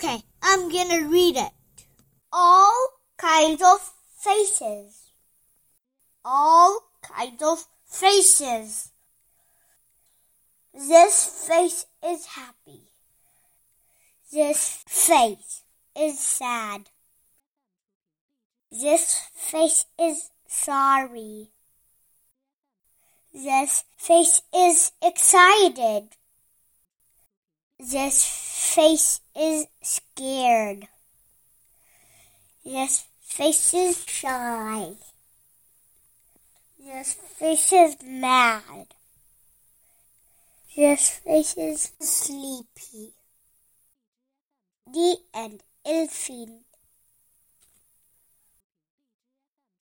Okay, I'm gonna read it. All kinds of faces. All kinds of faces. This face is happy. This face is sad. This face is sorry. This face is excited. This face is scared. This face is shy. This face is mad. This face is sleepy. The end. Elfin.